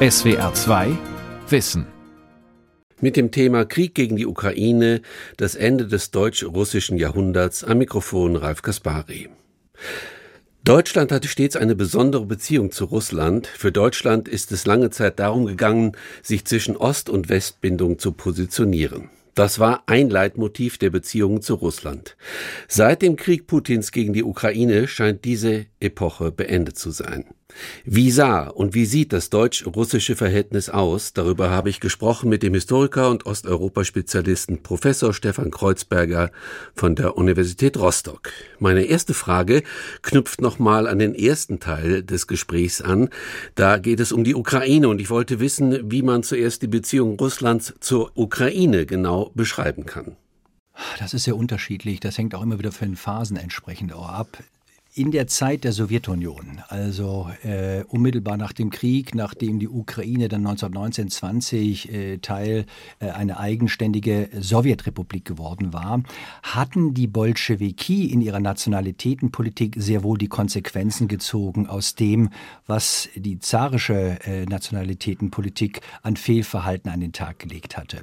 SWR 2 Wissen. Mit dem Thema Krieg gegen die Ukraine, das Ende des deutsch-russischen Jahrhunderts am Mikrofon Ralf Kaspari. Deutschland hatte stets eine besondere Beziehung zu Russland. Für Deutschland ist es lange Zeit darum gegangen, sich zwischen Ost- und Westbindung zu positionieren. Das war ein Leitmotiv der Beziehungen zu Russland. Seit dem Krieg Putins gegen die Ukraine scheint diese Epoche beendet zu sein. Wie sah und wie sieht das deutsch-russische Verhältnis aus? Darüber habe ich gesprochen mit dem Historiker und Osteuropa-Spezialisten Professor Stefan Kreuzberger von der Universität Rostock. Meine erste Frage knüpft nochmal an den ersten Teil des Gesprächs an. Da geht es um die Ukraine und ich wollte wissen, wie man zuerst die Beziehung Russlands zur Ukraine genau beschreiben kann. Das ist sehr unterschiedlich. Das hängt auch immer wieder von den Phasen entsprechend auch ab in der Zeit der Sowjetunion, also äh, unmittelbar nach dem Krieg, nachdem die Ukraine dann 1919, 20 äh, Teil äh, einer eigenständige Sowjetrepublik geworden war, hatten die Bolschewiki in ihrer Nationalitätenpolitik sehr wohl die Konsequenzen gezogen aus dem, was die zarische äh, Nationalitätenpolitik an Fehlverhalten an den Tag gelegt hatte.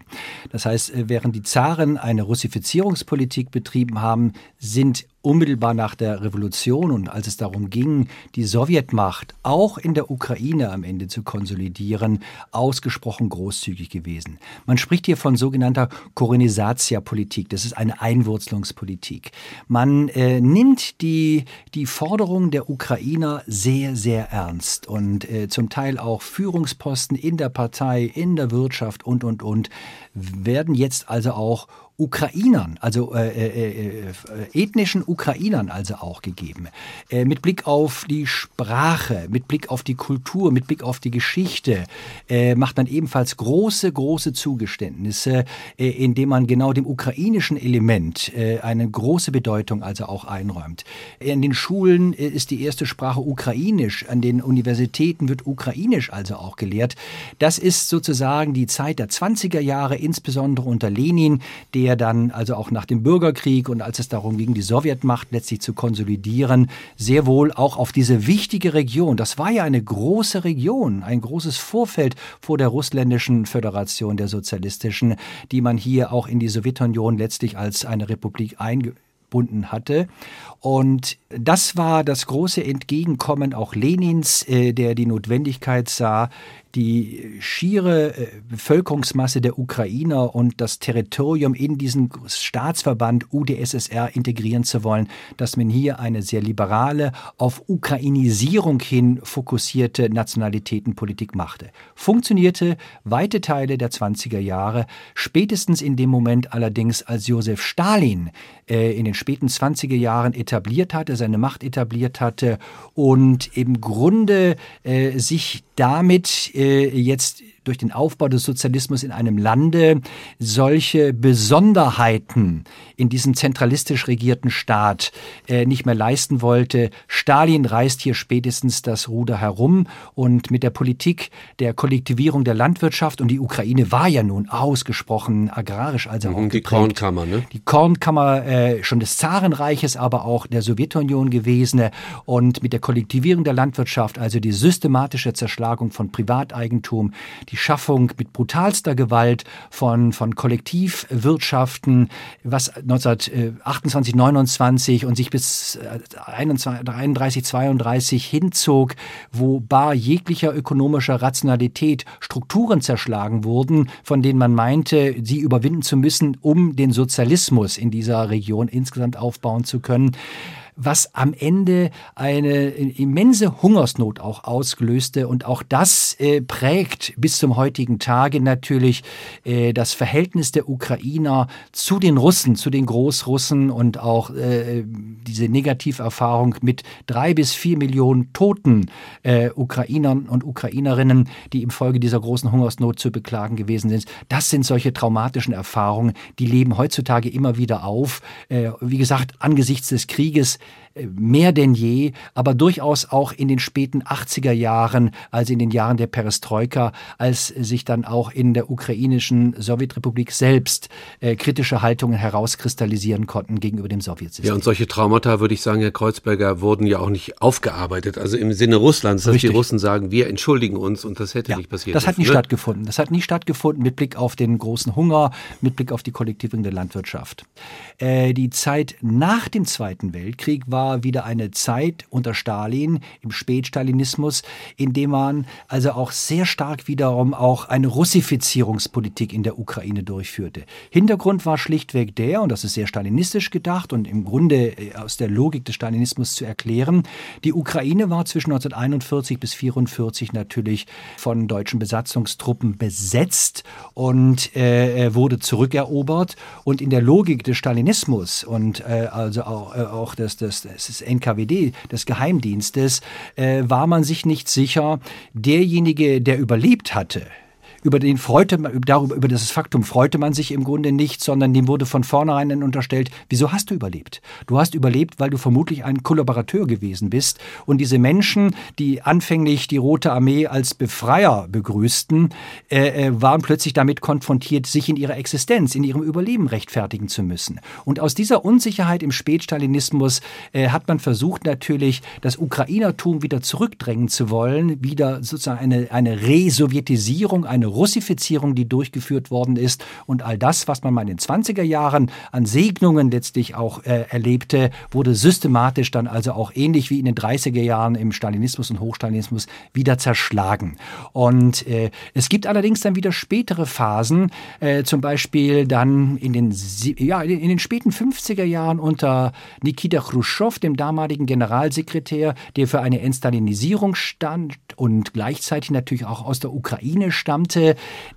Das heißt, äh, während die Zaren eine Russifizierungspolitik betrieben haben, sind unmittelbar nach der Revolution und als es darum ging, die Sowjetmacht auch in der Ukraine am Ende zu konsolidieren, ausgesprochen großzügig gewesen. Man spricht hier von sogenannter Korenisatia-Politik. Das ist eine Einwurzelungspolitik. Man äh, nimmt die, die Forderungen der Ukrainer sehr, sehr ernst und äh, zum Teil auch Führungsposten in der Partei, in der Wirtschaft und, und, und werden jetzt also auch Ukrainern, also äh, äh, äh, ethnischen Ukrainern also auch gegeben. Äh, mit Blick auf die Sprache, mit Blick auf die Kultur, mit Blick auf die Geschichte äh, macht man ebenfalls große, große Zugeständnisse, äh, indem man genau dem ukrainischen Element äh, eine große Bedeutung also auch einräumt. In den Schulen äh, ist die erste Sprache ukrainisch, an den Universitäten wird ukrainisch also auch gelehrt. Das ist sozusagen die Zeit der 20er Jahre, insbesondere unter Lenin, der dann also auch nach dem Bürgerkrieg und als es darum ging, die Sowjetmacht letztlich zu konsolidieren, sehr wohl auch auf diese wichtige Region, das war ja eine große Region, ein großes Vorfeld vor der russländischen Föderation, der sozialistischen, die man hier auch in die Sowjetunion letztlich als eine Republik eingebunden hatte. Und das war das große Entgegenkommen auch Lenins, äh, der die Notwendigkeit sah, die schiere äh, Bevölkerungsmasse der Ukrainer und das Territorium in diesen Staatsverband UdSSR integrieren zu wollen, dass man hier eine sehr liberale, auf Ukrainisierung hin fokussierte Nationalitätenpolitik machte. Funktionierte weite Teile der 20er Jahre, spätestens in dem Moment allerdings, als Josef Stalin äh, in den späten 20er Jahren etabliert hatte, seine Macht etabliert hatte und im Grunde äh, sich damit äh, jetzt durch den Aufbau des Sozialismus in einem Lande solche Besonderheiten in diesem zentralistisch regierten Staat äh, nicht mehr leisten wollte. Stalin reißt hier spätestens das Ruder herum und mit der Politik der Kollektivierung der Landwirtschaft und die Ukraine war ja nun ausgesprochen agrarisch, also mhm, auch die Kornkammer, ne? Die Kornkammer äh, schon des Zarenreiches, aber auch der Sowjetunion gewesen und mit der Kollektivierung der Landwirtschaft, also die systematische Zerschlagung von Privateigentum, die die Schaffung mit brutalster Gewalt von, von Kollektivwirtschaften, was 1928, 29 und sich bis 31, 32 hinzog, wo bar jeglicher ökonomischer Rationalität Strukturen zerschlagen wurden, von denen man meinte, sie überwinden zu müssen, um den Sozialismus in dieser Region insgesamt aufbauen zu können was am Ende eine immense Hungersnot auch ausgelöste. Und auch das äh, prägt bis zum heutigen Tage natürlich äh, das Verhältnis der Ukrainer zu den Russen, zu den Großrussen und auch äh, diese Negativerfahrung mit drei bis vier Millionen toten äh, Ukrainern und Ukrainerinnen, die im Folge dieser großen Hungersnot zu beklagen gewesen sind. Das sind solche traumatischen Erfahrungen, die leben heutzutage immer wieder auf. Äh, wie gesagt, angesichts des Krieges mehr denn je, aber durchaus auch in den späten 80er Jahren, also in den Jahren der Perestroika, als sich dann auch in der ukrainischen Sowjetrepublik selbst äh, kritische Haltungen herauskristallisieren konnten gegenüber dem Sowjetsystem. Ja, und solche Traumata, würde ich sagen, Herr Kreuzberger, wurden ja auch nicht aufgearbeitet. Also im Sinne Russlands, dass Richtig. die Russen sagen, wir entschuldigen uns und das hätte ja, nicht passiert. Das hat nie ne? stattgefunden. Das hat nie stattgefunden mit Blick auf den großen Hunger, mit Blick auf die Kollektivierung der Landwirtschaft. Äh, die Zeit nach dem Zweiten Weltkrieg war wieder eine Zeit unter Stalin im Spätstalinismus, in dem man also auch sehr stark wiederum auch eine Russifizierungspolitik in der Ukraine durchführte. Hintergrund war schlichtweg der, und das ist sehr stalinistisch gedacht und im Grunde äh, aus der Logik des Stalinismus zu erklären, die Ukraine war zwischen 1941 bis 1944 natürlich von deutschen Besatzungstruppen besetzt und äh, wurde zurückerobert. Und in der Logik des Stalinismus und äh, also auch, äh, auch des, des, des NKWD, des Geheimdienstes, äh, war man sich nicht sicher, derjenige, der überlebt hatte, über den freute man, darüber, über das Faktum freute man sich im Grunde nicht, sondern dem wurde von vornherein unterstellt, wieso hast du überlebt? Du hast überlebt, weil du vermutlich ein Kollaborateur gewesen bist. Und diese Menschen, die anfänglich die Rote Armee als Befreier begrüßten, äh, äh, waren plötzlich damit konfrontiert, sich in ihrer Existenz, in ihrem Überleben rechtfertigen zu müssen. Und aus dieser Unsicherheit im Spätstalinismus äh, hat man versucht, natürlich das Ukrainertum wieder zurückdrängen zu wollen, wieder sozusagen eine, eine Resowjetisierung, eine Russifizierung, die durchgeführt worden ist und all das, was man mal in den 20er Jahren an Segnungen letztlich auch äh, erlebte, wurde systematisch dann also auch ähnlich wie in den 30er Jahren im Stalinismus und Hochstalinismus wieder zerschlagen. Und äh, es gibt allerdings dann wieder spätere Phasen, äh, zum Beispiel dann in den, ja, in den späten 50er Jahren unter Nikita Khrushchev, dem damaligen Generalsekretär, der für eine Entstalinisierung stand und gleichzeitig natürlich auch aus der Ukraine stammte,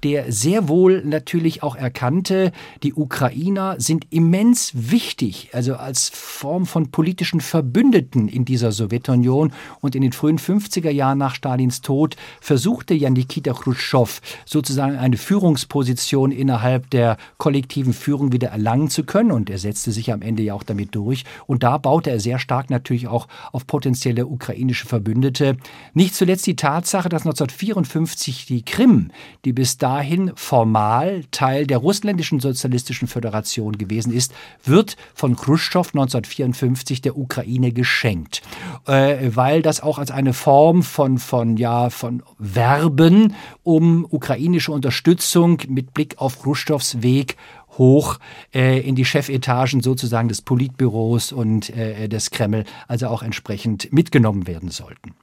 der sehr wohl natürlich auch erkannte, die Ukrainer sind immens wichtig, also als Form von politischen Verbündeten in dieser Sowjetunion. Und in den frühen 50er Jahren nach Stalins Tod versuchte ja Nikita Khrushchev sozusagen eine Führungsposition innerhalb der kollektiven Führung wieder erlangen zu können. Und er setzte sich am Ende ja auch damit durch. Und da baute er sehr stark natürlich auch auf potenzielle ukrainische Verbündete. Nicht zuletzt die Tatsache, dass 1954 die Krim, die bis dahin formal Teil der russländischen sozialistischen Föderation gewesen ist, wird von Khrushchev 1954 der Ukraine geschenkt, äh, weil das auch als eine Form von, von, ja, von Werben um ukrainische Unterstützung mit Blick auf Khrushchevs Weg hoch äh, in die Chefetagen sozusagen des Politbüros und äh, des Kreml, also auch entsprechend mitgenommen werden sollten.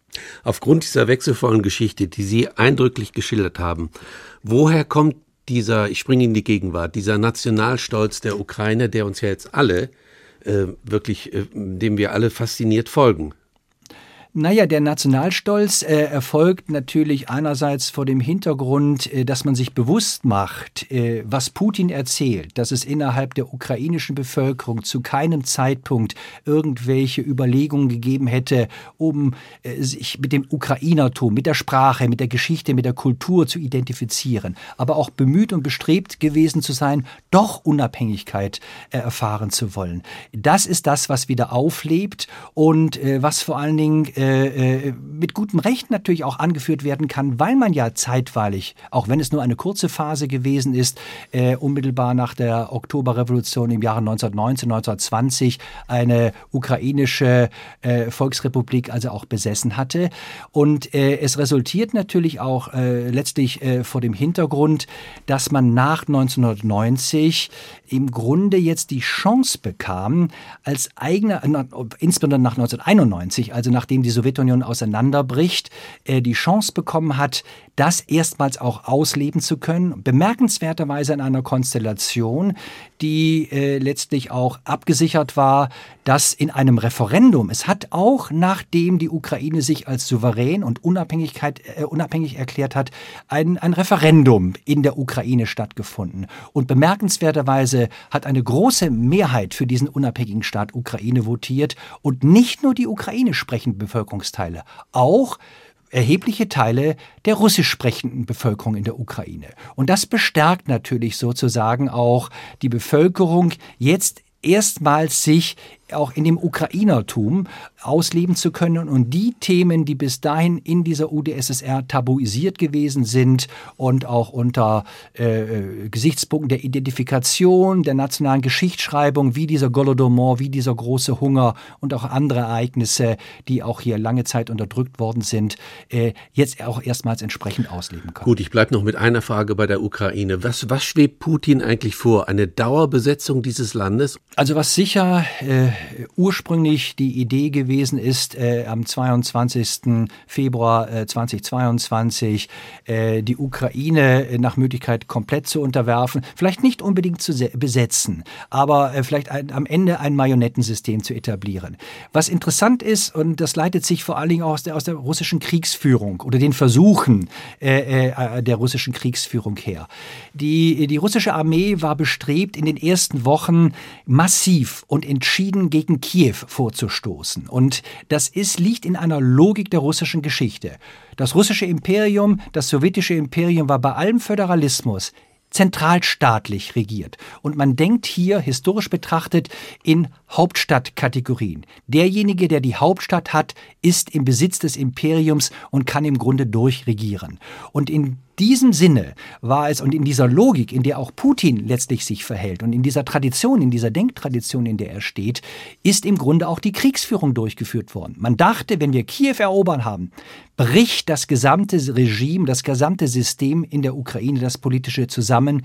Aufgrund dieser wechselvollen Geschichte, die Sie eindrücklich geschildert haben, woher kommt dieser, ich springe in die Gegenwart, dieser Nationalstolz der Ukraine, der uns ja jetzt alle äh, wirklich, äh, dem wir alle fasziniert folgen? Naja, der Nationalstolz äh, erfolgt natürlich einerseits vor dem Hintergrund, äh, dass man sich bewusst macht, äh, was Putin erzählt, dass es innerhalb der ukrainischen Bevölkerung zu keinem Zeitpunkt irgendwelche Überlegungen gegeben hätte, um äh, sich mit dem Ukrainertum, mit der Sprache, mit der Geschichte, mit der Kultur zu identifizieren, aber auch bemüht und bestrebt gewesen zu sein, doch Unabhängigkeit äh, erfahren zu wollen. Das ist das, was wieder auflebt und äh, was vor allen Dingen äh, äh, mit gutem Recht natürlich auch angeführt werden kann, weil man ja zeitweilig, auch wenn es nur eine kurze Phase gewesen ist, äh, unmittelbar nach der Oktoberrevolution im Jahre 1919, 1920 eine ukrainische äh, Volksrepublik also auch besessen hatte. Und äh, es resultiert natürlich auch äh, letztlich vor dem Hintergrund, dass man nach 1990 im Grunde jetzt die Chance bekam, als eigener, insbesondere nach 1991, also nachdem die Sowjetunion auseinanderbricht, äh, die Chance bekommen hat, das erstmals auch ausleben zu können. Bemerkenswerterweise in einer Konstellation, die äh, letztlich auch abgesichert war, dass in einem Referendum, es hat auch nachdem die Ukraine sich als souverän und Unabhängigkeit, äh, unabhängig erklärt hat, ein, ein Referendum in der Ukraine stattgefunden. Und bemerkenswerterweise hat eine große Mehrheit für diesen unabhängigen Staat Ukraine votiert und nicht nur die Ukraine sprechenden Bevölkerungsteile, auch erhebliche Teile der russisch sprechenden Bevölkerung in der Ukraine. Und das bestärkt natürlich sozusagen auch die Bevölkerung jetzt erstmals sich auch in dem Ukrainertum ausleben zu können und die Themen, die bis dahin in dieser UdSSR tabuisiert gewesen sind und auch unter äh, äh, Gesichtspunkten der Identifikation, der nationalen Geschichtsschreibung, wie dieser Golodomor, wie dieser große Hunger und auch andere Ereignisse, die auch hier lange Zeit unterdrückt worden sind, äh, jetzt auch erstmals entsprechend ausleben können. Gut, ich bleibe noch mit einer Frage bei der Ukraine. Was, was schwebt Putin eigentlich vor? Eine Dauerbesetzung dieses Landes? Also was sicher äh, ursprünglich die Idee gewesen ist, äh, am 22. Februar äh, 2022 äh, die Ukraine nach Möglichkeit komplett zu unterwerfen, vielleicht nicht unbedingt zu besetzen, aber äh, vielleicht ein, am Ende ein Marionettensystem zu etablieren. Was interessant ist, und das leitet sich vor allen Dingen aus der, aus der russischen Kriegsführung oder den Versuchen äh, äh, der russischen Kriegsführung her. Die, die russische Armee war bestrebt, in den ersten Wochen massiv und entschieden gegen Kiew vorzustoßen. Und das ist, liegt in einer Logik der russischen Geschichte. Das russische Imperium, das sowjetische Imperium war bei allem Föderalismus zentralstaatlich regiert. Und man denkt hier historisch betrachtet in Hauptstadtkategorien. Derjenige, der die Hauptstadt hat, ist im Besitz des Imperiums und kann im Grunde durchregieren. Und in diesem Sinne war es und in dieser Logik, in der auch Putin letztlich sich verhält und in dieser Tradition, in dieser Denktradition, in der er steht, ist im Grunde auch die Kriegsführung durchgeführt worden. Man dachte, wenn wir Kiew erobern haben, bricht das gesamte Regime, das gesamte System in der Ukraine, das politische zusammen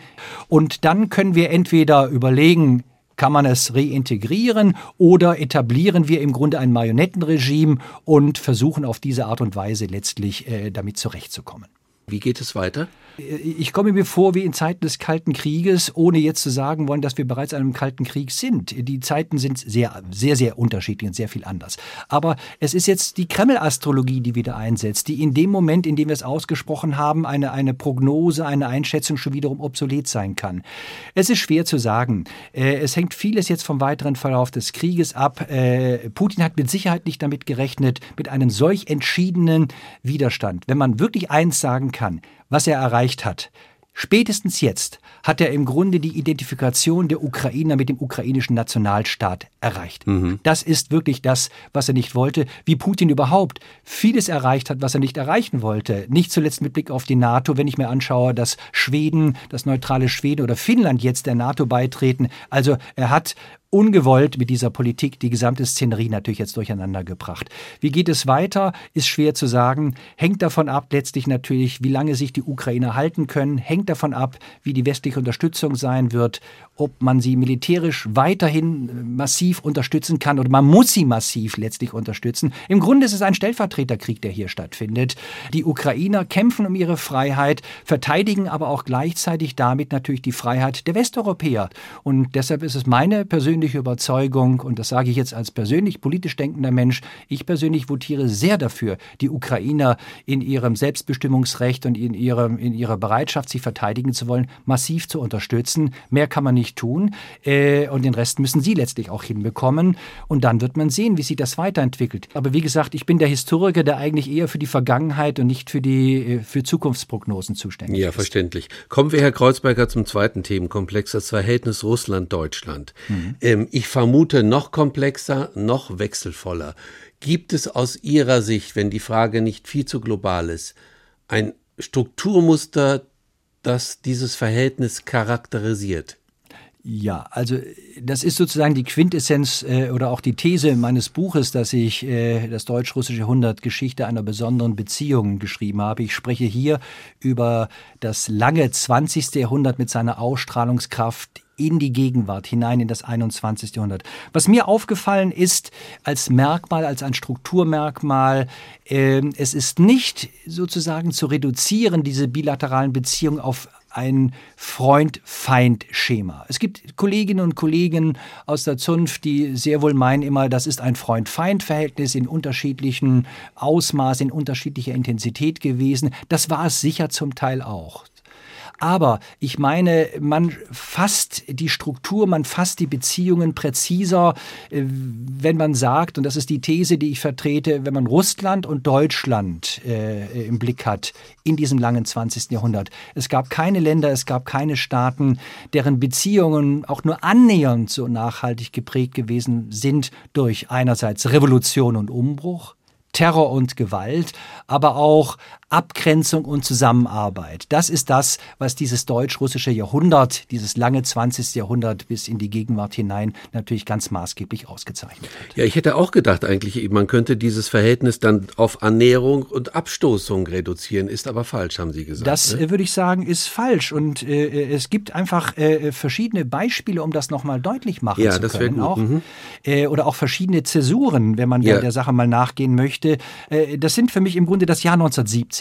und dann können wir entweder überlegen, kann man es reintegrieren oder etablieren wir im Grunde ein Marionettenregime und versuchen auf diese Art und Weise letztlich äh, damit zurechtzukommen. Wie geht es weiter? Ich komme mir vor wie in Zeiten des Kalten Krieges, ohne jetzt zu sagen wollen, dass wir bereits in einem Kalten Krieg sind. Die Zeiten sind sehr, sehr, sehr unterschiedlich und sehr viel anders. Aber es ist jetzt die Kreml-Astrologie, die wieder einsetzt, die in dem Moment, in dem wir es ausgesprochen haben, eine, eine Prognose, eine Einschätzung schon wiederum obsolet sein kann. Es ist schwer zu sagen. Äh, es hängt vieles jetzt vom weiteren Verlauf des Krieges ab. Äh, Putin hat mit Sicherheit nicht damit gerechnet, mit einem solch entschiedenen Widerstand. Wenn man wirklich eins sagen kann, was er erreicht hat. Spätestens jetzt hat er im Grunde die Identifikation der Ukrainer mit dem ukrainischen Nationalstaat erreicht. Mhm. Das ist wirklich das, was er nicht wollte, wie Putin überhaupt vieles erreicht hat, was er nicht erreichen wollte. Nicht zuletzt mit Blick auf die NATO, wenn ich mir anschaue, dass Schweden, das neutrale Schweden oder Finnland jetzt der NATO beitreten. Also er hat ungewollt mit dieser Politik die gesamte Szenerie natürlich jetzt durcheinander gebracht. Wie geht es weiter, ist schwer zu sagen. Hängt davon ab, letztlich natürlich, wie lange sich die Ukrainer halten können. Hängt davon ab, wie die westliche Unterstützung sein wird, ob man sie militärisch weiterhin massiv unterstützen kann oder man muss sie massiv letztlich unterstützen. Im Grunde ist es ein Stellvertreterkrieg, der hier stattfindet. Die Ukrainer kämpfen um ihre Freiheit, verteidigen aber auch gleichzeitig damit natürlich die Freiheit der Westeuropäer. Und deshalb ist es meine persönliche persönliche Überzeugung, und das sage ich jetzt als persönlich politisch denkender Mensch, ich persönlich votiere sehr dafür, die Ukrainer in ihrem Selbstbestimmungsrecht und in, ihrem, in ihrer Bereitschaft, sich verteidigen zu wollen, massiv zu unterstützen. Mehr kann man nicht tun. Äh, und den Rest müssen sie letztlich auch hinbekommen. Und dann wird man sehen, wie sich das weiterentwickelt. Aber wie gesagt, ich bin der Historiker, der eigentlich eher für die Vergangenheit und nicht für die äh, für Zukunftsprognosen zuständig ja, ist. Ja, verständlich. Kommen wir, Herr Kreuzberger, zum zweiten Themenkomplex, das Verhältnis Russland-Deutschland. Mhm. Ähm, ich vermute noch komplexer, noch wechselvoller. Gibt es aus Ihrer Sicht, wenn die Frage nicht viel zu global ist, ein Strukturmuster, das dieses Verhältnis charakterisiert? Ja, also das ist sozusagen die Quintessenz äh, oder auch die These meines Buches, dass ich äh, das deutsch-russische Jahrhundert Geschichte einer besonderen Beziehung geschrieben habe. Ich spreche hier über das lange 20. Jahrhundert mit seiner Ausstrahlungskraft in die Gegenwart, hinein in das 21. Jahrhundert. Was mir aufgefallen ist als Merkmal, als ein Strukturmerkmal, äh, es ist nicht sozusagen zu reduzieren, diese bilateralen Beziehungen auf ein Freund-Feind-Schema. Es gibt Kolleginnen und Kollegen aus der Zunft, die sehr wohl meinen immer, das ist ein Freund-Feind-Verhältnis in unterschiedlichen Ausmaß, in unterschiedlicher Intensität gewesen. Das war es sicher zum Teil auch. Aber ich meine, man fasst die Struktur, man fasst die Beziehungen präziser, äh, wenn man sagt, und das ist die These, die ich vertrete, wenn man Russland und Deutschland äh, im Blick hat in diesem langen 20. Jahrhundert. Es gab keine Länder, es gab keine Staaten, deren Beziehungen auch nur annähernd so nachhaltig geprägt gewesen sind durch einerseits Revolution und Umbruch, Terror und Gewalt, aber auch Abgrenzung und Zusammenarbeit. Das ist das, was dieses deutsch-russische Jahrhundert, dieses lange 20. Jahrhundert bis in die Gegenwart hinein natürlich ganz maßgeblich ausgezeichnet hat. Ja, ich hätte auch gedacht eigentlich, man könnte dieses Verhältnis dann auf Annäherung und Abstoßung reduzieren, ist aber falsch, haben Sie gesagt. Das ne? Äh, würde ich sagen, ist falsch und äh, es gibt einfach äh, verschiedene Beispiele, um das nochmal deutlich machen ja, zu das können. Gut. Auch, mhm. äh, oder auch verschiedene Zäsuren, wenn man ja. der Sache mal nachgehen möchte. Äh, das sind für mich im Grunde das Jahr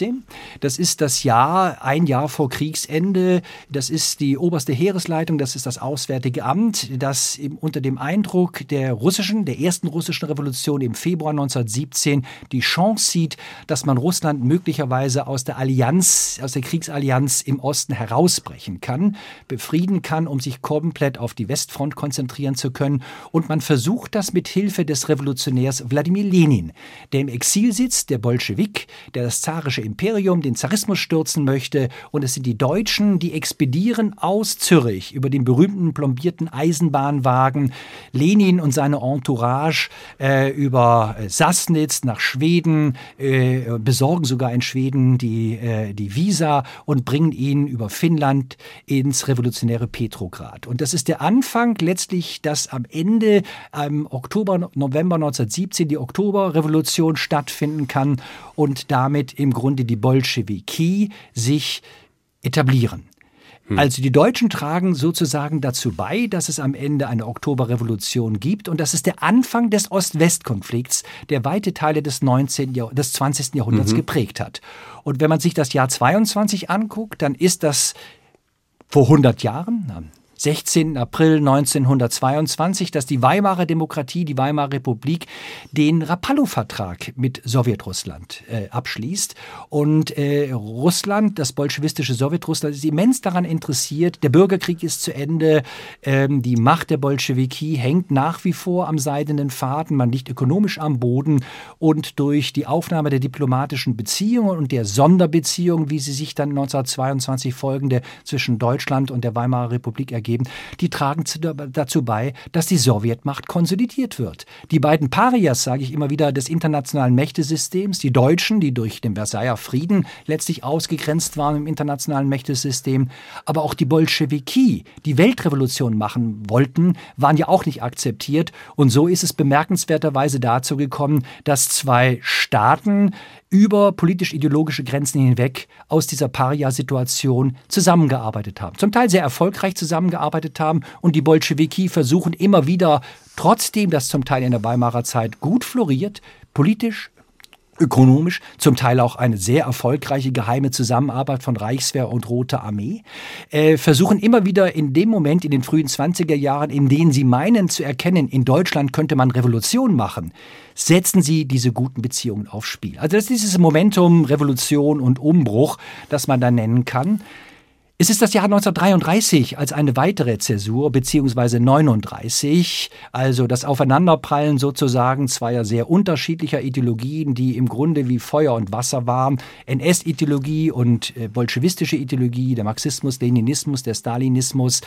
1917 2017. Das ist das Jahr, ein Jahr vor Kriegsende. Das ist die oberste Heeresleitung, das ist das Auswärtige Amt, das unter dem Eindruck der russischen, der ersten russischen Revolution im Februar 1917 die Chance sieht, dass man Russland möglicherweise aus der Allianz, aus der Kriegsallianz im Osten herausbrechen kann, befrieden kann, um sich komplett auf die Westfront konzentrieren zu können. Und man versucht das mit Hilfe des Revolutionärs Wladimir Lenin, der im Exil sitzt, der Bolschewik, der das zarische Imperium, den Zarismus stürzen möchte. Und es sind die Deutschen, die expedieren aus Zürich über den berühmten plombierten Eisenbahnwagen Lenin und seine Entourage äh, über äh, Sassnitz nach Schweden, äh, besorgen sogar in Schweden die, äh, die Visa und bringen ihn über Finnland ins revolutionäre Petrograd. Und das ist der Anfang letztlich, dass am Ende im Oktober, November 1917 die Oktoberrevolution stattfinden kann und damit im Grunde Grunde die Bolschewiki sich etablieren. Hm. Also die Deutschen tragen sozusagen dazu bei, dass es am Ende eine Oktoberrevolution gibt und das ist der Anfang des Ost-West-Konflikts, der weite Teile des 19. Jahr des 20. Jahrhunderts mhm. geprägt hat. Und wenn man sich das Jahr 22 anguckt, dann ist das vor 100 Jahren, 16. April 1922, dass die Weimarer Demokratie, die Weimarer Republik, den Rapallo-Vertrag mit Sowjetrussland äh, abschließt. Und äh, Russland, das bolschewistische Sowjetrussland, ist immens daran interessiert. Der Bürgerkrieg ist zu Ende. Ähm, die Macht der Bolschewiki hängt nach wie vor am seidenen Faden. Man liegt ökonomisch am Boden. Und durch die Aufnahme der diplomatischen Beziehungen und der Sonderbeziehungen, wie sie sich dann 1922 folgende zwischen Deutschland und der Weimarer Republik ergeben, geben, die tragen dazu bei, dass die Sowjetmacht konsolidiert wird. Die beiden Parias, sage ich immer wieder, des internationalen Mächtesystems, die Deutschen, die durch den Versailler Frieden letztlich ausgegrenzt waren im internationalen Mächtesystem, aber auch die Bolschewiki, die Weltrevolution machen wollten, waren ja auch nicht akzeptiert. Und so ist es bemerkenswerterweise dazu gekommen, dass zwei Staaten über politisch-ideologische Grenzen hinweg aus dieser Paria-Situation zusammengearbeitet haben. Zum Teil sehr erfolgreich zusammengearbeitet haben und die Bolschewiki versuchen immer wieder, trotzdem das zum Teil in der Weimarer Zeit gut floriert, politisch, ökonomisch, zum Teil auch eine sehr erfolgreiche geheime Zusammenarbeit von Reichswehr und Rote Armee, äh, versuchen immer wieder in dem Moment, in den frühen 20er Jahren, in denen sie meinen zu erkennen, in Deutschland könnte man Revolution machen, setzen sie diese guten Beziehungen aufs Spiel. Also das ist dieses Momentum Revolution und Umbruch, das man da nennen kann. Es ist das Jahr 1933 als eine weitere Zäsur, beziehungsweise 39, also das Aufeinanderprallen sozusagen zweier sehr unterschiedlicher Ideologien, die im Grunde wie Feuer und Wasser waren. NS-Ideologie und äh, bolschewistische Ideologie, der Marxismus, Leninismus, der Stalinismus.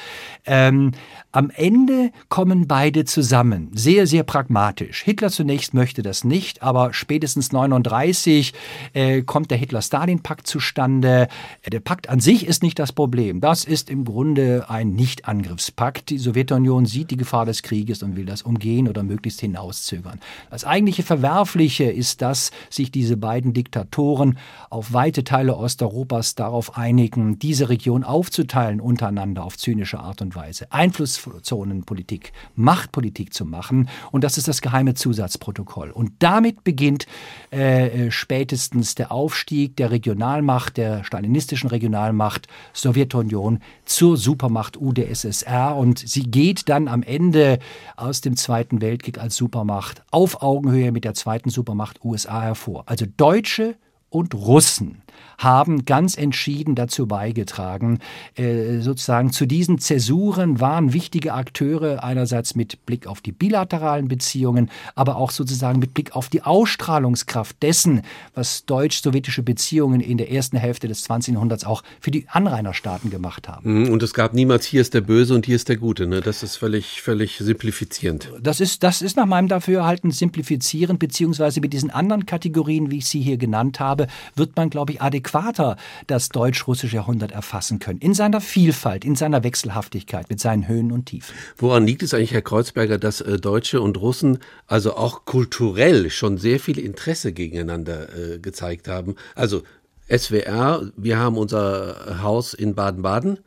Ähm, am Ende kommen beide zusammen, sehr, sehr pragmatisch. Hitler zunächst möchte das nicht, aber spätestens 39 äh, kommt der Hitler-Stalin-Pakt zustande. Der Pakt an sich ist nicht das Problem, Problem. Das ist im Grunde ein Nicht-Angriffspakt. Die Sowjetunion sieht die Gefahr des Krieges und will das umgehen oder möglichst hinauszögern. Das eigentliche Verwerfliche ist, dass sich diese beiden Diktatoren auf weite Teile Osteuropas darauf einigen, diese Region aufzuteilen untereinander auf zynische Art und Weise. Einflusszonenpolitik, Machtpolitik zu machen. Und das ist das geheime Zusatzprotokoll. Und damit beginnt äh, äh spätestens der Aufstieg der Regionalmacht, der stalinistischen Regionalmacht, Sowjetunion Sowjetunion zur Supermacht UdSSR und sie geht dann am Ende aus dem Zweiten Weltkrieg als Supermacht auf Augenhöhe mit der zweiten Supermacht USA hervor. Also Deutsche und Russen haben ganz entschieden dazu beigetragen. Äh, sozusagen zu diesen Zäsuren waren wichtige Akteure einerseits mit Blick auf die bilateralen Beziehungen, aber auch sozusagen mit Blick auf die Ausstrahlungskraft dessen, was deutsch-sowjetische Beziehungen in der ersten Hälfte des 20. Jahrhunderts auch für die Anrainerstaaten gemacht haben. Mhm, und es gab niemals hier ist der Böse und hier ist der Gute. Ne? Das ist völlig, völlig simplifizierend. Das ist, das ist nach meinem Dafürhalten simplifizierend, beziehungsweise mit diesen anderen Kategorien, wie ich sie hier genannt habe, wird man, glaube ich, adäquater das deutsch-russische Jahrhundert erfassen können. In seiner Vielfalt, in seiner Wechselhaftigkeit, mit seinen Höhen und Tiefen. Woran liegt es eigentlich, Herr Kreuzberger, dass äh, Deutsche und Russen also auch kulturell schon sehr viel Interesse gegeneinander äh, gezeigt haben? Also SWR, wir haben unser Haus in Baden-Baden.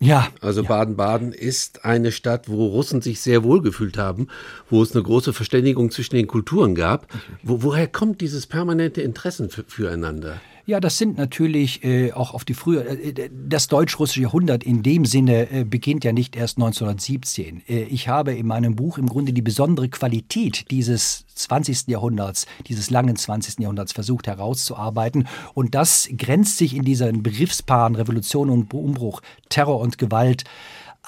Ja. Also ja. Baden-Baden ist eine Stadt, wo Russen sich sehr wohl gefühlt haben, wo es eine große Verständigung zwischen den Kulturen gab. Wo, woher kommt dieses permanente Interesse füreinander? Ja, das sind natürlich äh, auch auf die frühe, äh, das deutsch-russische Jahrhundert in dem Sinne äh, beginnt ja nicht erst 1917. Äh, ich habe in meinem Buch im Grunde die besondere Qualität dieses 20. Jahrhunderts, dieses langen 20. Jahrhunderts versucht herauszuarbeiten. Und das grenzt sich in diesen Begriffspaaren Revolution und Umbruch, Terror und Gewalt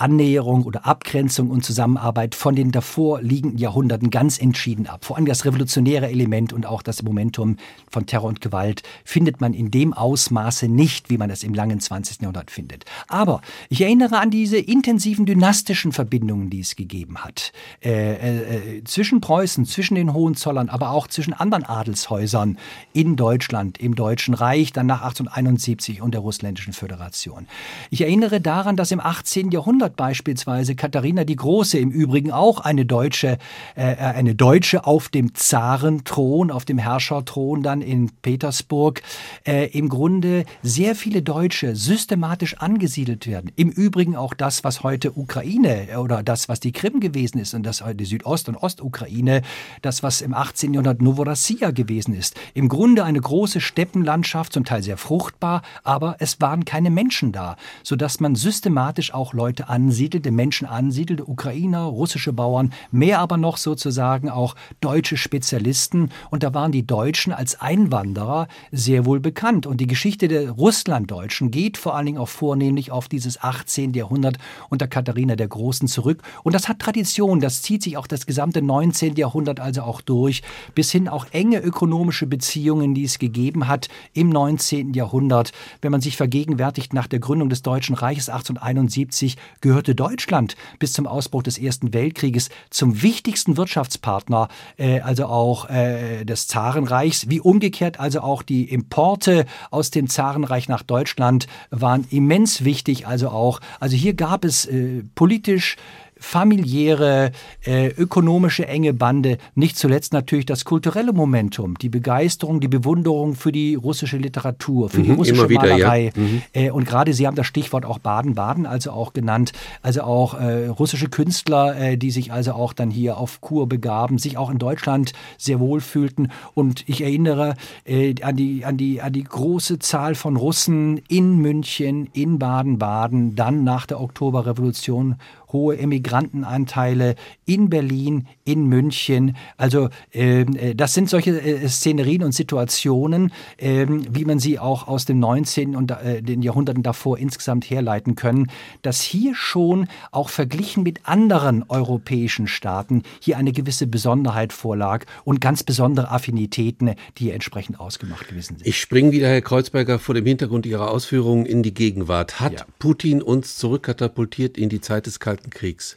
Annäherung oder Abgrenzung und Zusammenarbeit von den davor liegenden Jahrhunderten ganz entschieden ab. Vor allem das revolutionäre Element und auch das Momentum von Terror und Gewalt findet man in dem Ausmaße nicht, wie man es im langen 20. Jahrhundert findet. Aber ich erinnere an diese intensiven dynastischen Verbindungen, die es gegeben hat. Äh, äh, zwischen Preußen, zwischen den Hohenzollern, aber auch zwischen anderen Adelshäusern in Deutschland, im Deutschen Reich, dann nach 1871 und der Russländischen Föderation. Ich erinnere daran, dass im 18. Jahrhundert Jahrhundert beispielsweise Katharina die Große, im Übrigen auch eine Deutsche, äh, eine Deutsche auf dem Zarenthron, auf dem Herrscherthron dann in Petersburg, äh, im Grunde sehr viele Deutsche systematisch angesiedelt werden. Im Übrigen auch das, was heute Ukraine oder das, was die Krim gewesen ist und das heute Südost- und Ostukraine, das, was im 18. Jahrhundert Novorossiya gewesen ist. Im Grunde eine große Steppenlandschaft, zum Teil sehr fruchtbar, aber es waren keine Menschen da, sodass man systematisch auch Leute ansiedelte, Menschen ansiedelte, Ukrainer, russische Bauern, mehr aber noch sozusagen auch deutsche Spezialisten. Und da waren die Deutschen als Einwanderer sehr wohl bekannt. Und die Geschichte der Russlanddeutschen geht vor allen Dingen auch vornehmlich auf dieses 18. Jahrhundert unter Katharina der Großen zurück. Und das hat Tradition, das zieht sich auch das gesamte 19. Jahrhundert also auch durch, bis hin auch enge ökonomische Beziehungen, die es gegeben hat im 19. Jahrhundert. Wenn man sich vergegenwärtigt, nach der Gründung des Deutschen Reiches 1871 gehörte Deutschland bis zum Ausbruch des Ersten Weltkrieges zum wichtigsten Wirtschaftspartner, äh, also auch äh, des Zarenreichs, wie umgekehrt also auch die Importe aus dem Zarenreich nach Deutschland waren immens wichtig, also auch, also hier gab es äh, politisch familiäre, äh, ökonomische enge Bande, nicht zuletzt natürlich das kulturelle Momentum, die Begeisterung, die Bewunderung für die russische Literatur, für mhm, die russische wieder, Malerei. Ja. Mhm. Äh, und gerade Sie haben das Stichwort auch Baden-Baden also auch genannt, also auch äh, russische Künstler, äh, die sich also auch dann hier auf Kur begaben, sich auch in Deutschland sehr wohl fühlten. Und ich erinnere äh, an, die, an, die, an die große Zahl von Russen in München, in Baden-Baden, dann nach der Oktoberrevolution hohe Emigrantenanteile in Berlin, in München. Also ähm, äh, das sind solche äh, Szenerien und Situationen, äh, wie man sie auch aus dem 19. und äh, den Jahrhunderten davor insgesamt herleiten können, dass hier schon auch verglichen mit anderen europäischen Staaten hier eine gewisse Besonderheit vorlag und ganz besondere Affinitäten, die entsprechend ausgemacht gewesen sind. Ich springe wieder, Herr Kreuzberger, vor dem Hintergrund Ihrer Ausführungen in die Gegenwart. Hat ja. Putin uns zurückkatapultiert in die Zeit des Kalten Kalten Kriegs?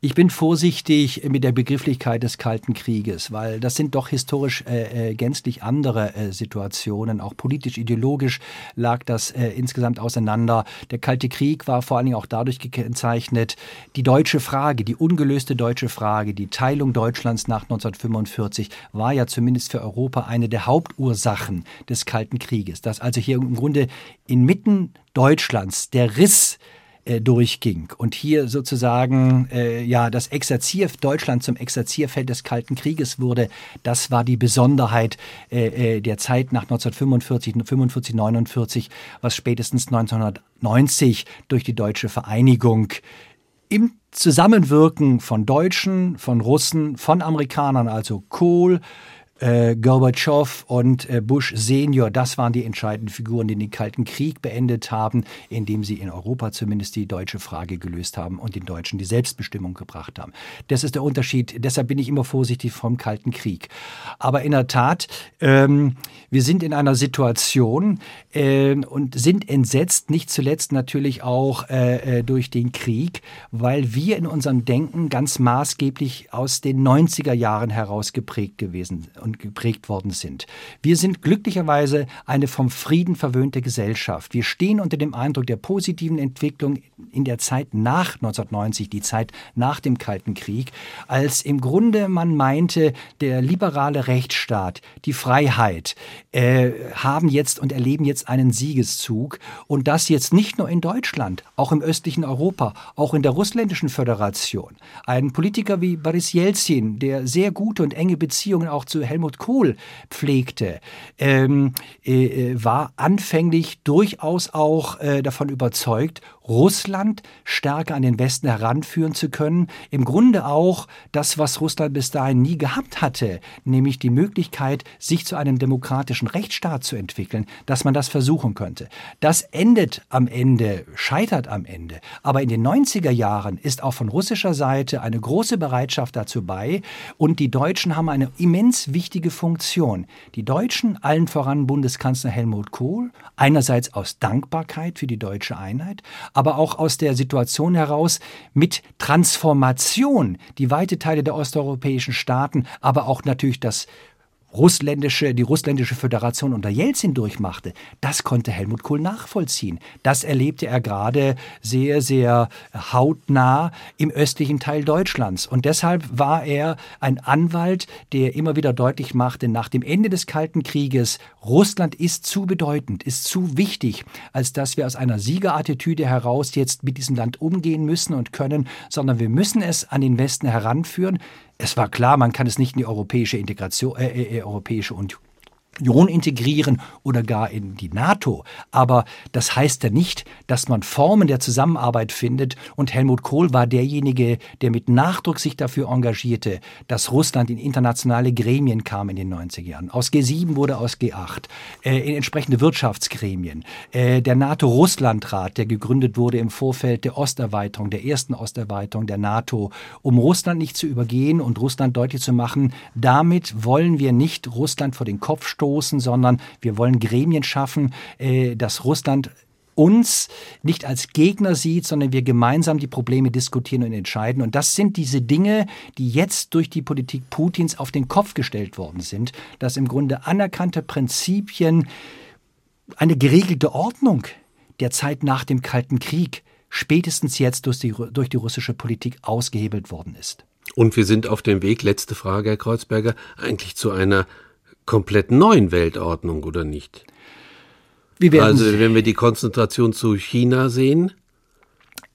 Ich bin vorsichtig mit der Begrifflichkeit des Kalten Krieges, weil das sind doch historisch äh, äh, gänzlich andere äh, Situationen. Auch politisch, ideologisch lag das äh, insgesamt auseinander. Der Kalte Krieg war vor allen Dingen auch dadurch gekennzeichnet, die deutsche Frage, die ungelöste deutsche Frage, die Teilung Deutschlands nach 1945 war ja zumindest für Europa eine der Hauptursachen des Kalten Krieges. Dass also hier im Grunde inmitten Deutschlands der Riss äh, durchging. Und hier sozusagen äh, ja das Exerzier Deutschland zum Exerzierfeld des Kalten Krieges wurde, das war die Besonderheit äh, äh der Zeit nach 1945, 45, 49, was spätestens 1990 durch die deutsche Vereinigung im Zusammenwirken von Deutschen, von Russen, von Amerikanern, also Kohl, äh, Gorbatschow und äh, Bush Senior, das waren die entscheidenden Figuren, die den Kalten Krieg beendet haben, indem sie in Europa zumindest die deutsche Frage gelöst haben und den Deutschen die Selbstbestimmung gebracht haben. Das ist der Unterschied. Deshalb bin ich immer vorsichtig vom Kalten Krieg. Aber in der Tat, ähm, wir sind in einer Situation äh, und sind entsetzt, nicht zuletzt natürlich auch äh, äh durch den Krieg, weil wir in unserem Denken ganz maßgeblich aus den 90er Jahren heraus geprägt gewesen und geprägt worden sind. Wir sind glücklicherweise eine vom Frieden verwöhnte Gesellschaft. Wir stehen unter dem Eindruck der positiven Entwicklung in der Zeit nach 1990, die Zeit nach dem Kalten Krieg, als im Grunde man meinte, der liberale Rechtsstaat, die Freiheit äh, haben jetzt und erleben jetzt einen Siegeszug und das jetzt nicht nur in Deutschland, auch im östlichen Europa, auch in der russländischen Föderation. Ein Politiker wie Boris Jelzin, der sehr gute und enge Beziehungen auch zu Helmut Kohl pflegte, ähm, äh, äh, war anfänglich durchaus auch äh, davon überzeugt, Russland stärker an den Westen heranführen zu können. Im Grunde auch das, was Russland bis dahin nie gehabt hatte, nämlich die Möglichkeit, sich zu einem demokratischen Rechtsstaat zu entwickeln, dass man das versuchen könnte. Das endet am Ende, scheitert am Ende. Aber in den 90er Jahren ist auch von russischer Seite eine große Bereitschaft dazu bei und die Deutschen haben eine immens wichtige Funktion. Die Deutschen, allen voran Bundeskanzler Helmut Kohl, einerseits aus Dankbarkeit für die deutsche Einheit, aber auch aus der Situation heraus mit Transformation, die weite Teile der osteuropäischen Staaten, aber auch natürlich das russländische, die russländische Föderation unter Jelzin durchmachte, das konnte Helmut Kohl nachvollziehen. Das erlebte er gerade sehr, sehr hautnah im östlichen Teil Deutschlands. Und deshalb war er ein Anwalt, der immer wieder deutlich machte, nach dem Ende des Kalten Krieges, Russland ist zu bedeutend, ist zu wichtig, als dass wir aus einer Siegerattitüde heraus jetzt mit diesem Land umgehen müssen und können, sondern wir müssen es an den Westen heranführen. Es war klar, man kann es nicht in die europäische Integration, äh, äh, Europäische Union integrieren oder gar in die NATO. Aber das heißt ja nicht, dass man Formen der Zusammenarbeit findet. Und Helmut Kohl war derjenige, der mit Nachdruck sich dafür engagierte, dass Russland in internationale Gremien kam in den 90er Jahren. Aus G7 wurde aus G8, äh, in entsprechende Wirtschaftsgremien. Äh, der NATO-Russland-Rat, der gegründet wurde im Vorfeld der Osterweiterung, der ersten Osterweiterung der NATO, um Russland nicht zu übergehen und Russland deutlich zu machen, damit wollen wir nicht Russland vor den Kopf stoßen stoßen, sondern wir wollen Gremien schaffen, äh, dass Russland uns nicht als Gegner sieht, sondern wir gemeinsam die Probleme diskutieren und entscheiden. Und das sind diese Dinge, die jetzt durch die Politik Putins auf den Kopf gestellt worden sind, dass im Grunde anerkannte Prinzipien, eine geregelte Ordnung der Zeit nach dem Kalten Krieg spätestens jetzt durch die, durch die russische Politik ausgehebelt worden ist. Und wir sind auf dem Weg, letzte Frage, Herr Kreuzberger, eigentlich zu einer komplett neuen Weltordnung, oder nicht? also wenn wir die Konzentration zu China sehen,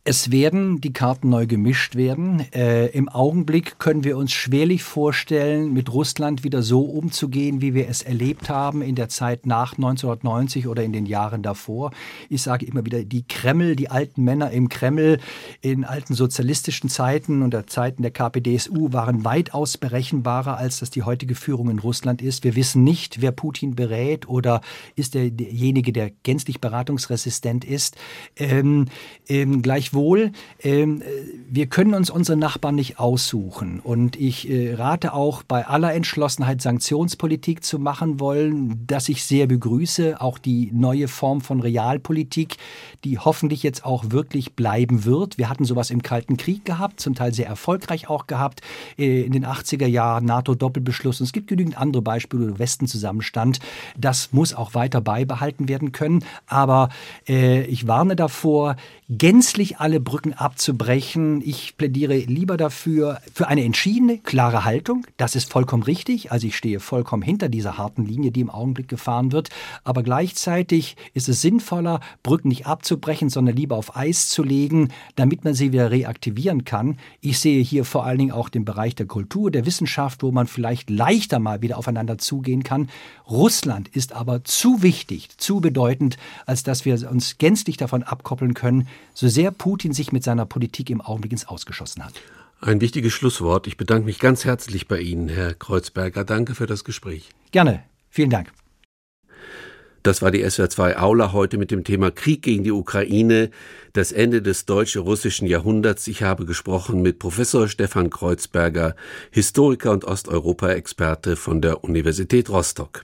es werden die Karten neu gemischt werden. Äh, Im Augenblick können wir uns schwerlich vorstellen, mit Russland wieder so umzugehen, wie wir es erlebt haben in der Zeit nach 1990 oder in den Jahren davor. Ich sage immer wieder, die Kreml, die alten Männer im Kreml in alten sozialistischen Zeiten und der Zeiten der KPDSU waren weitaus berechenbarer, als das die heutige Führung in Russland ist. Wir wissen nicht, wer Putin berät oder ist er derjenige, der gänzlich beratungsresistent ist. Ähm, ähm, gleichwohl Gleichwohl, ähm, wir können uns unsere Nachbarn nicht aussuchen. Und ich äh, rate auch bei aller Entschlossenheit, Sanktionspolitik zu machen wollen, dass ich sehr begrüße. Auch die neue Form von Realpolitik, die hoffentlich jetzt auch wirklich bleiben wird. Wir hatten sowas im Kalten Krieg gehabt, zum Teil sehr erfolgreich auch gehabt. Äh, in den 80er Jahren NATO-Doppelbeschluss. Und es gibt genügend andere Beispiele, wo Westen zusammenstand. Das muss auch weiter beibehalten werden können. Aber äh, ich warne davor, gänzlich alle Brücken abzubrechen. Ich plädiere lieber dafür, für eine entschiedene, klare Haltung. Das ist vollkommen richtig. Also ich stehe vollkommen hinter dieser harten Linie, die im Augenblick gefahren wird. Aber gleichzeitig ist es sinnvoller, Brücken nicht abzubrechen, sondern lieber auf Eis zu legen, damit man sie wieder reaktivieren kann. Ich sehe hier vor allen Dingen auch den Bereich der Kultur, der Wissenschaft, wo man vielleicht leichter mal wieder aufeinander zugehen kann. Russland ist aber zu wichtig, zu bedeutend, als dass wir uns gänzlich davon abkoppeln können, so sehr Putin sich mit seiner Politik im Augenblick ins Ausgeschossen hat. Ein wichtiges Schlusswort. Ich bedanke mich ganz herzlich bei Ihnen, Herr Kreuzberger. Danke für das Gespräch. Gerne. Vielen Dank. Das war die SWR2 Aula heute mit dem Thema Krieg gegen die Ukraine, das Ende des deutsch-russischen Jahrhunderts. Ich habe gesprochen mit Professor Stefan Kreuzberger, Historiker und Osteuropa-Experte von der Universität Rostock.